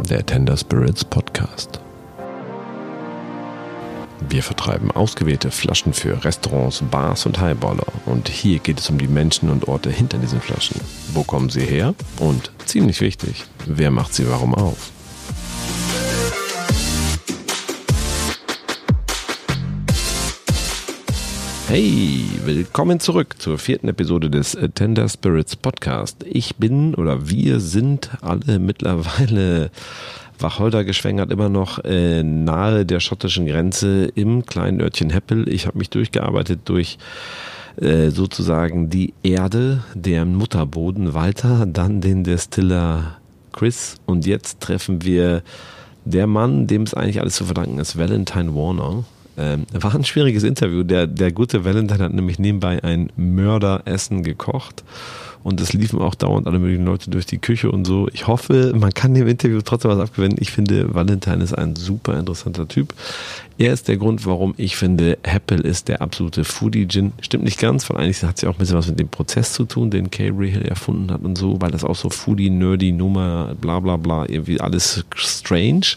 der Tender Spirits Podcast. Wir vertreiben ausgewählte Flaschen für Restaurants, Bars und Highballer. Und hier geht es um die Menschen und Orte hinter diesen Flaschen. Wo kommen sie her? Und ziemlich wichtig, wer macht sie warum auf? Hey, willkommen zurück zur vierten Episode des Tender Spirits Podcast. Ich bin oder wir sind alle mittlerweile Wacholder geschwängert, immer noch äh, nahe der schottischen Grenze im kleinen Örtchen Heppel. Ich habe mich durchgearbeitet durch äh, sozusagen die Erde, deren Mutterboden Walter, dann den Destiller Chris und jetzt treffen wir der Mann, dem es eigentlich alles zu verdanken ist, Valentine Warner. Ähm, war ein schwieriges Interview. Der, der gute Valentine hat nämlich nebenbei ein Mörderessen gekocht und es liefen auch dauernd alle möglichen Leute durch die Küche und so. Ich hoffe, man kann dem Interview trotzdem was abgewinnen. Ich finde, Valentine ist ein super interessanter Typ. Er ist der Grund, warum ich finde, Apple ist der absolute Foodie-Gin. Stimmt nicht ganz, weil eigentlich hat es ja auch ein bisschen was mit dem Prozess zu tun, den Kay Hill erfunden hat und so, weil das auch so Foodie-Nerdy-Nummer, bla bla bla, irgendwie alles strange.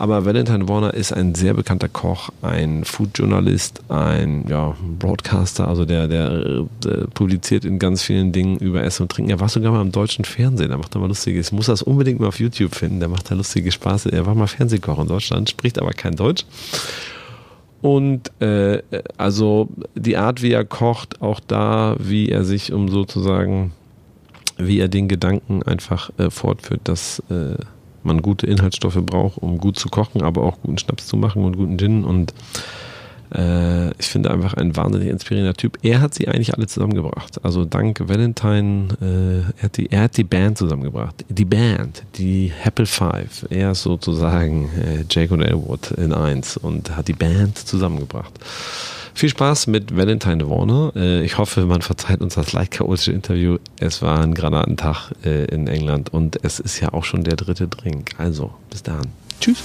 Aber Valentine Warner ist ein sehr bekannter Koch, ein Food-Journalist, ein ja, Broadcaster, also der, der, der, publiziert in ganz vielen Dingen über Essen und Trinken. Er war sogar mal im deutschen Fernsehen, da macht er mal lustiges. Ich muss das unbedingt mal auf YouTube finden, der macht da lustige Spaß. Er war mal Fernsehkoch in Deutschland, spricht aber kein Deutsch. Und äh, also die Art, wie er kocht, auch da, wie er sich um sozusagen, wie er den Gedanken einfach äh, fortführt, dass äh, man gute Inhaltsstoffe braucht, um gut zu kochen, aber auch guten Schnaps zu machen und guten Gin. Und äh, ich finde einfach ein wahnsinnig inspirierender Typ. Er hat sie eigentlich alle zusammengebracht. Also dank Valentine, äh, er, hat die, er hat die Band zusammengebracht. Die Band, die Apple Five. Er ist sozusagen äh, Jake und Elwood in eins und hat die Band zusammengebracht. Viel Spaß mit Valentine Warner. Äh, ich hoffe, man verzeiht uns das leicht chaotische Interview. Es war ein Granatentag äh, in England und es ist ja auch schon der dritte Drink. Also, bis dann. Tschüss.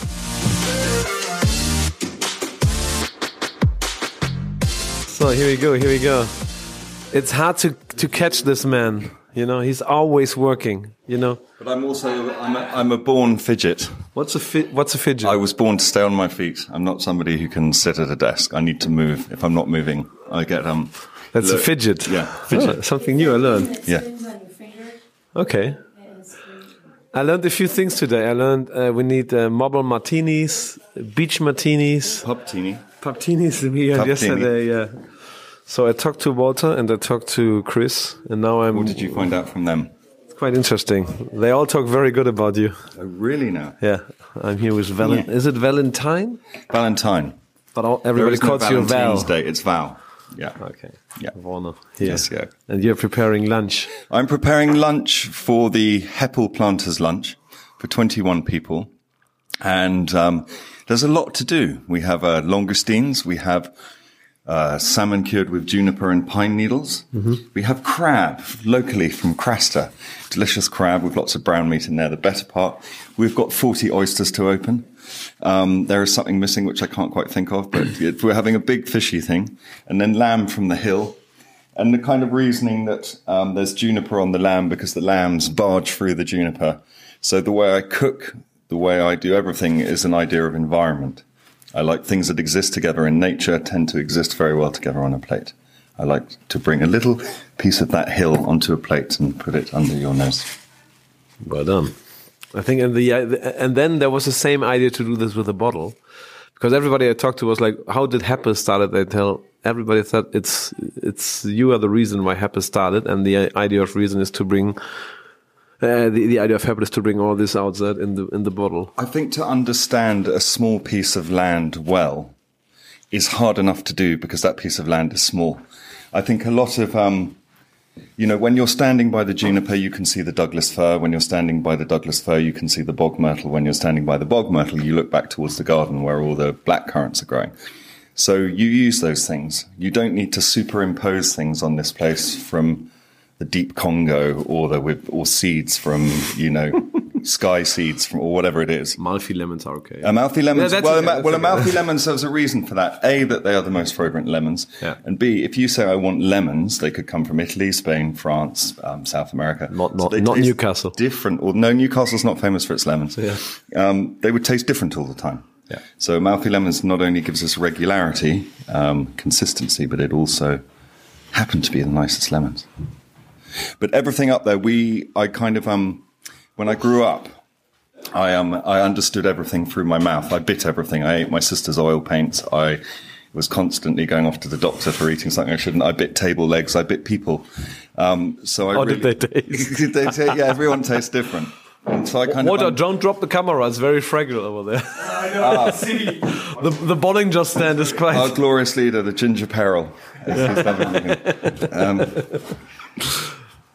So, here we go, here we go. It's hard to, to catch this man. You know, he's always working, you know. But I'm also, I'm a, I'm a born fidget. What's a fi- what's a fidget? I was born to stay on my feet. I'm not somebody who can sit at a desk. I need to move. If I'm not moving, I get, um, That's a fidget. Yeah, fidget. Oh, something new I learned. Yeah. spins on your finger. Okay. and it's really- I learned a few things today. I learned uh, we need uh, marble martinis, beach martinis, Pub teeny. puptinis we had Puptini. yesterday. Yeah. So I talked to Walter and I talked to Chris, and now I'm. What did you find out from them? It's quite interesting. They all talk very good about you. Oh, really now? Yeah, I'm here with Valentine. Yeah. Is it Valentine? Valentine. But all, everybody is no calls you Val. Valentine's Day. It's Val. Yeah. Okay. Yeah. Warner. Here. Yes, yeah. And you're preparing lunch. I'm preparing lunch for the Hepple Planters lunch for 21 people. And um, there's a lot to do. We have uh, langoustines. We have uh, salmon cured with juniper and pine needles. We have crab locally from Craster. Delicious crab with lots of brown meat in there, the better part. We've got 40 oysters to open. Um, there is something missing which I can't quite think of, but we're having a big fishy thing. And then lamb from the hill. And the kind of reasoning that um, there's juniper on the lamb because the lambs barge through the juniper. So the way I cook, the way I do everything is an idea of environment. I like things that exist together in nature tend to exist very well together on a plate. I like to bring a little piece of that hill onto a plate and put it under your nose. Well done. I think, and the uh, and then there was the same idea to do this with a bottle, because everybody I talked to was like, "How did Happy started?" They tell everybody thought it's it's you are the reason why Happy started, and the uh, idea of reason is to bring. Uh, the, the idea of Happy is to bring all this out outside in the in the bottle. I think to understand a small piece of land well is hard enough to do because that piece of land is small. I think a lot of, um, you know, when you're standing by the juniper, you can see the Douglas fir. When you're standing by the Douglas fir, you can see the bog myrtle. When you're standing by the bog myrtle, you look back towards the garden where all the black currants are growing. So you use those things. You don't need to superimpose things on this place from the deep Congo or the with or seeds from you know sky seeds from, or whatever it is. Malfi lemons are okay. Amalfi lemons. Yeah, well, okay, Ama- well. Amalfi lemons. There's a reason for that. A, that they are the most fragrant lemons. Yeah. And B, if you say I want lemons, they could come from Italy, Spain, France, um, South America. Not- not- they not Newcastle. Different. Or no, Newcastle's not famous for its lemons. Yeah. Um, they would taste different all the time. Yeah. So Amalfi lemons not only gives us regularity, um, consistency, but it also happen to be the nicest lemons. But everything up there, we, I kind of, um, when I grew up, I um I understood everything through my mouth. I bit everything. I ate my sister's oil paints. I was constantly going off to the doctor for eating something I shouldn't. I bit table legs. I bit people. Um, so I How really, did they taste? They ta- yeah, everyone tastes different. And so I kind What? of uh, um, don't drop the camera. It's very fragile over there. I know. the the Bollinger stand is quite. our glorious leader, the ginger peril. as he's um,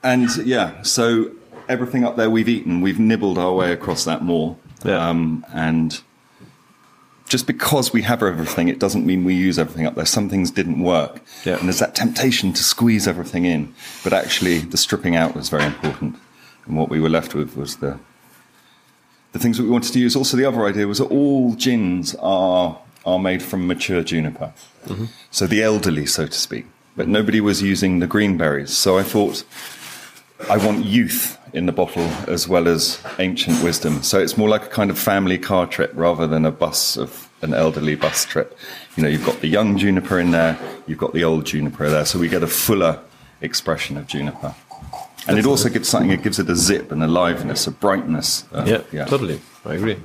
and yeah, so everything up there we've eaten, we've nibbled our way across that moor. Yeah. Um, and just because we have everything, it doesn't mean we use everything up there. Some things didn't work. Yeah. And there's that temptation to squeeze everything in. But actually, the stripping out was very important. And what we were left with was the the things that we wanted to use. Also, the other idea was that all gins are are made from mature juniper, so the elderly, so to speak. But nobody was using the green berries, so I thought I want youth in the bottle as well as ancient wisdom. So it's more like a kind of family car trip rather than a bus of an elderly bus trip. You know, you've got the young juniper in there, you've got the old juniper there, so we get a fuller expression of juniper. And it also gives something, it gives it a zip and a liveliness, a brightness. uh, yeah, totally. I agree.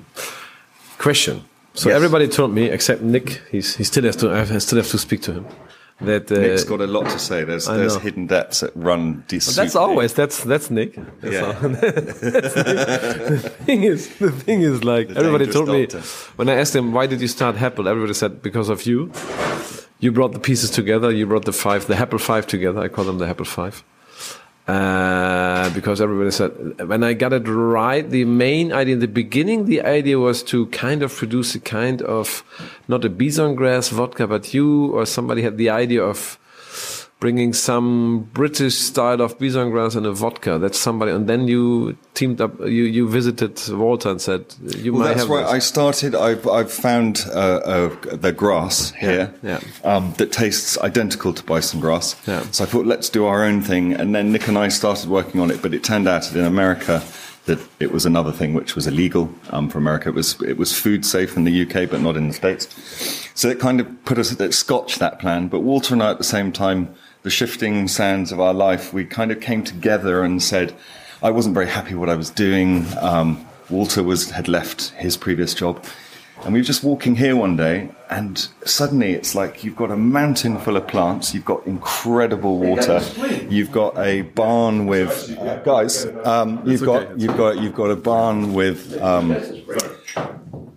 Question. So Yes. everybody told me except Nick. He's he still has to. I still have to speak to him. That uh, Nick's got a lot to say. There's I there's know. hidden depths that run deep. That's always that's that's Nick. That's Yeah. That's Nick. the thing is, the thing is, like everybody dangerous told me when I asked him why did you start Hepple, everybody said because of you. You brought the pieces together. You brought the five, the Hepple five together. I call them the Hepple five. Uh, because everybody said when I got it right, the main idea in the beginning, the idea was to kind of produce a kind of not a bison grass vodka, but you or somebody had the idea of bringing some British style of bison grass and a vodka. That's somebody, and then you teamed up. You you visited Walter and said you Well, might that's have. right. this." I started. I've I've found uh, uh, the grass here yeah. Um, that tastes identical to bison grass. Yeah. So I thought, let's do our own thing. And then Nick and I started working on it. But it turned out that in America that it was another thing which was illegal um, for America. It was it was food safe in the UK, but not in the States. So it kind of put us. It scotched that plan. But Walter and I, at the same time, the shifting sands of our life, we kind of came together and said, I wasn't very happy what I was doing. Um, Walter was had left his previous job. And we were just walking here one day, and suddenly it's like you've got a mountain full of plants, you've got incredible water, you've got a barn with uh, guys, um, you've got you've got you've got a barn with um,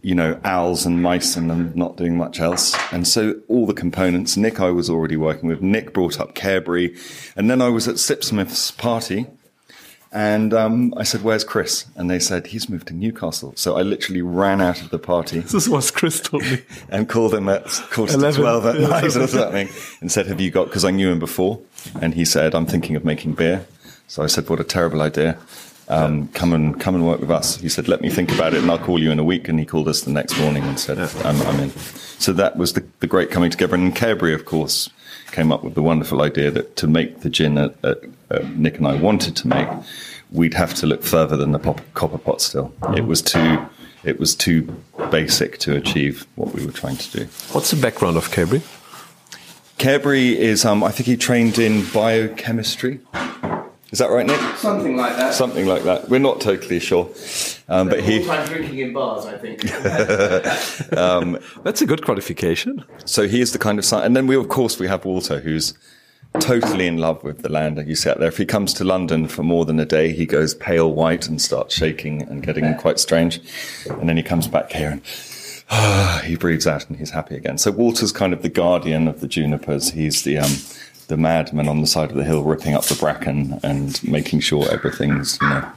you know owls and mice and them not doing much else, and so all the components. Nick, I was already working with. Nick brought up Cairbry, and then I was at Sipsmith's party, and um, I said, "Where's Chris?" And they said, "He's moved to Newcastle." So I literally ran out of the party this is what Chris told me. and called him at quarter to 11. twelve at Yeah. night or something, and said, "Have you got?" Because I knew him before, and he said, "I'm thinking of making beer." So I said, "What a terrible idea! Um, come and come and work with us." He said, "Let me think about it, and I'll call you in a week." And he called us the next morning and said, I'm, "I'm in." So that was the, the great coming together. And Cairbry, of course, came up with the wonderful idea that to make the gin that, uh, Nick and I wanted to make, we'd have to look further than the pop, copper pot. Still, it was too. It was too basic to achieve what we were trying to do. What's the background of Cairbry? Careberry is, um, I think he trained in biochemistry. Is that right, Nick? Something like that. Something like that. We're not totally sure. Um, but he, time drinking in bars, I think. That's a good qualification. so he is the kind of science. And then we, of course, we have Walter, who's totally in love with the land. You see out there. If he comes to London for more than a day, he goes pale white and starts shaking and getting quite strange. And then he comes back here and he breathes out and he's happy again. So Walter's kind of the guardian of the junipers. He's the um, the madman on the side of the hill, ripping up the bracken and making sure everything's you know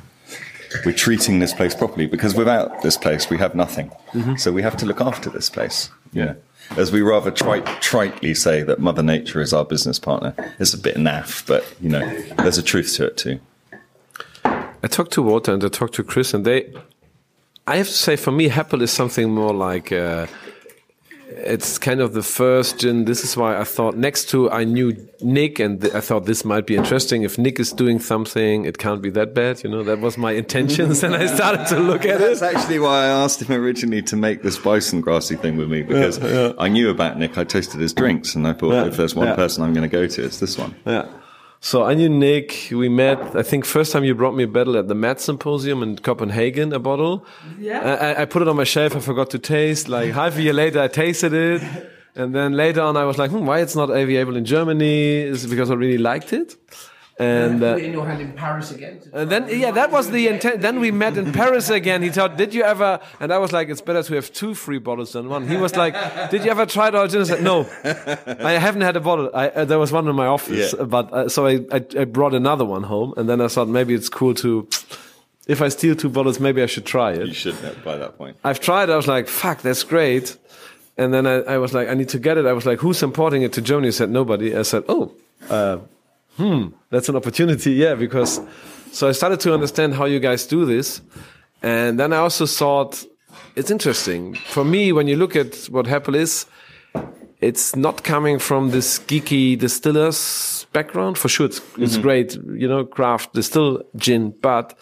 we're treating this place properly because without this place we have nothing. So we have to look after this place. Yeah. As we rather trite, tritely say that Mother Nature is our business partner. It's a bit naff, but you know, there's a truth to it too. I talked to Walter and I talked to Chris, and they. I have to say, for me, Hepple is something more like. Uh, it's kind of the first gin. This is why I thought next to I knew Nick, and th I thought this might be interesting. If Nick is doing something, it can't be that bad. You know, that was my intentions, and I started to look at That's it. That's actually why I asked him originally to make this bison grassy thing with me because I knew about Nick. I tasted his drinks and I thought Yeah, if there's one yeah. person I'm going to go to, it's this one. Yeah. So I knew Nick. We met. I think first time you brought me a bottle at the MAD Symposium in Copenhagen. A bottle. Yeah. I, I- I put it on my shelf. I forgot to taste. Like half a year later, I tasted it, and then later on, I was like, hmm, "Why it's not available in Germany? Is it because I really liked it?" And uh, Put it in your hand in Paris again. and then, yeah, that was the intent. Then we met in Paris again. He thought, "Did you ever?" And I was like, "It's better to have two free bottles than one." He was like, "Did you ever try it?" I said, "No, I haven't had a bottle. I, uh, there was one in my office, Yeah. but uh, so I, I, I brought another one home, and then I thought maybe it's cool to, if I steal two bottles, maybe I should try it. You should know by that point. I've tried. I was like, "Fuck, that's great." And then I, I was like, "I need to get it." I was like, "Who's importing it to Germany?" He said, "Nobody." I said, "Oh." Uh, hmm, that's an opportunity, yeah, because so I started to understand how you guys do this. And then I also thought it's interesting. For me, when you look at what Hepple is, it's not coming from this geeky distillers background. For sure, it's, it's great, you know, craft distill gin, but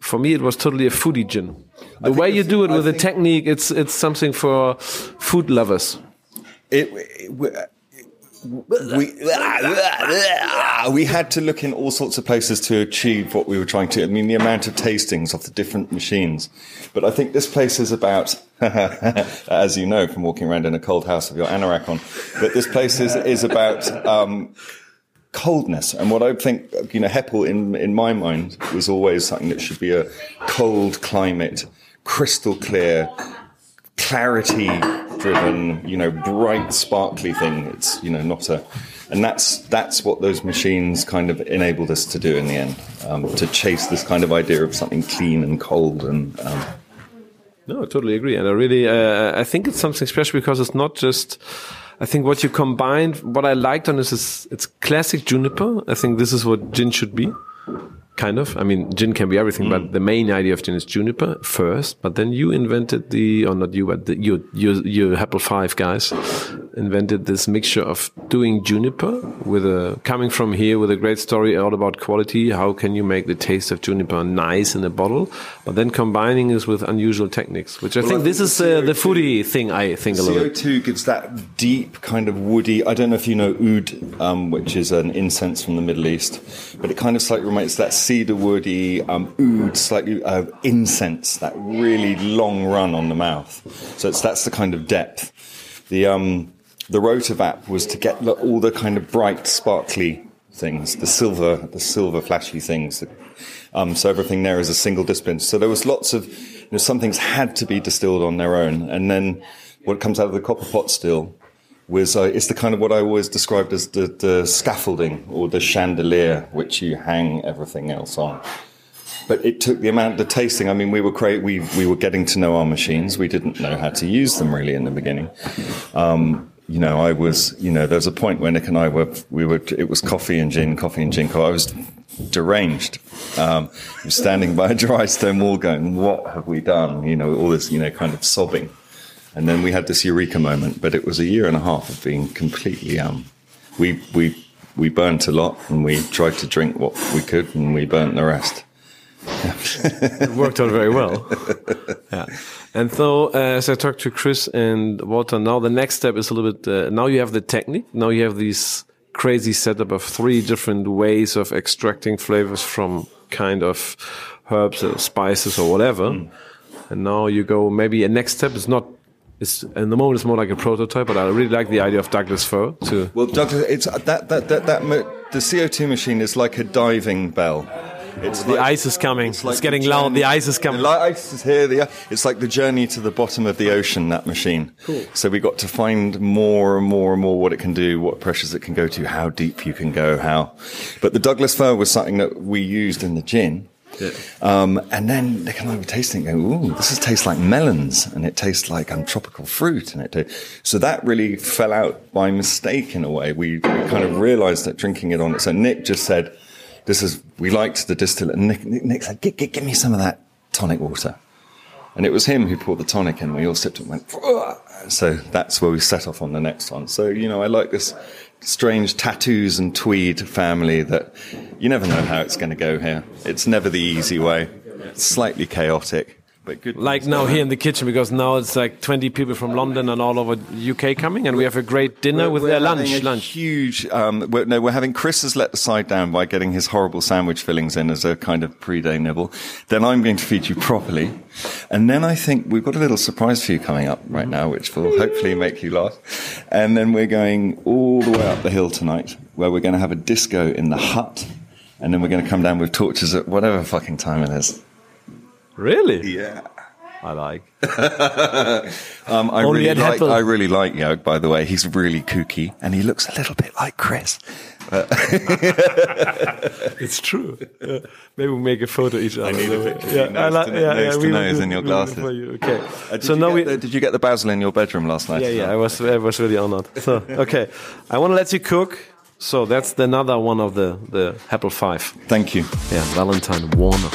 for me, it was totally a foodie gin. The way you do it I with the technique, it's it's something for food lovers. It, it- we, we, had to look in all sorts of places to achieve what we were trying to. I mean, the amount of tastings of the different machines. But I think this place is about, as you know from walking around in a cold house with your anorak on, that this place is, is about um, coldness. And what I think, you know, Hepple in, in my mind was always something that should be a cold climate, crystal clear, clarity driven, you know, bright, sparkly thing. It's, you know, not a, and that's, that's what those machines kind of enabled us to do in the end, um, to chase this kind of idea of something clean and cold and, um, No, I totally agree, and I really, uh, I think it's something special because it's not just. I think what you combined, what I liked on this is it's classic juniper. I think this is what gin should be, kind of. I mean, gin can be everything, but mm. the main idea of gin is juniper first. But then you invented the, or not you, but the, you, you, you Hepple Five guys invented this mixture of doing juniper with a coming from here with a great story all about quality. How can you make the taste of juniper nice in a bottle? But then combining this with unusual techniques, which I think I this think is the uh, the foodie thing. I think a little bit. CO2 gives that deep kind of woody. I don't know if you know oud, um, which is an incense from the Middle East, but it kind of slightly reminds that cedar woody um, oud, slightly uh, incense, that really long run on the mouth. So it's that's the kind of depth. The um, the rotovap was to get all the kind of bright, sparkly things, the silver, the silver flashy things. Um, so everything there is a single discipline. So there was lots of, you know, some things had to be distilled on their own. And then what comes out of the copper pot still was, uh, it's the kind of what I always described as the, the scaffolding or the chandelier, which you hang everything else on. But it took the amount, the tasting. I mean, we were cra- we we were getting to know our machines. We didn't know how to use them really in the beginning. Um, you know, I was, you know, there was a point where Nick and I were, we were, it was coffee and gin, coffee and gin. I was deranged. Um, standing by a dry stone wall going, what have we done? You know, all this, you know, kind of sobbing. And then we had this eureka moment, but it was a year and a half of being completely, um, we, we, we burnt a lot and we tried to drink what we could and we burnt the rest. It worked out very well. yeah. And so, uh, as I talked to Chris and Walter, now the next step is a little bit. Uh, now you have the technique. Now you have these crazy setup of three different ways of extracting flavors from kind of herbs or spices or whatever. And now you go. Maybe a next step is not. It's in the moment it's more like a prototype, but I really like the idea of Douglas fir to. Well, Douglas, it's that that that that the CO2 machine is like a diving bell. It's The ice is coming. It's, like getting the loud. The ice is coming. The ice is here. The, it's like the journey to the bottom of the ocean. That machine. Cool. So we got to find more and more and more what it can do, what pressures it can go to, how deep you can go, how. But the Douglas fir was something that we used in the gin. Um, and then they and over tasting, it, going, "Ooh, this is, tastes like melons, and it tastes like um, tropical fruit." And it ta- so that really fell out by mistake in a way. We, we kind of realised that drinking it on its own. Nick just said, this is, we liked the distillate. And Nick, Nick, Nick said, "Gi- gi- give me some of that tonic water. And it was him who poured the tonic in. We all sipped it and went, "Ugh." so that's where we set off on the next one. So, you know, I like this strange tattoos and tweed family that you never know how it's going to go here. It's never the easy way. It's slightly chaotic, but good. Like now here in the kitchen, because now it's like 20 people from London and all over UK coming, and we have a great dinner with their lunch. a Lunch. Huge. Um, we're, no, we're having Chris has let the side down by getting his horrible sandwich fillings in as a kind of pre-day nibble. Then I'm going to feed you properly, and then I think we've got a little surprise for you coming up right now, which will hopefully make you laugh. And then we're going all the way up the hill tonight, where we're going to have a disco in the hut, and then we're going to come down with torches at whatever fucking time it is. Really? Yeah. I like. Um, I Only really like. Hepple. I really like Jörg. By the way, he's really kooky, and he looks a little bit like Chris. It's true. Yeah. Maybe we make a photo each other. need a picture Yeah, nose I like. to- Yeah, nose yeah. to we will nose do- in your we will do glasses. for you. Okay. Uh, did so you now we. the, did you get the basil in your bedroom last night? Yeah, yeah. I was. I was really honored. So okay, I want to let you cook. So that's another one of the the Hepple Five. Thank you. Yeah, Valentine Warner.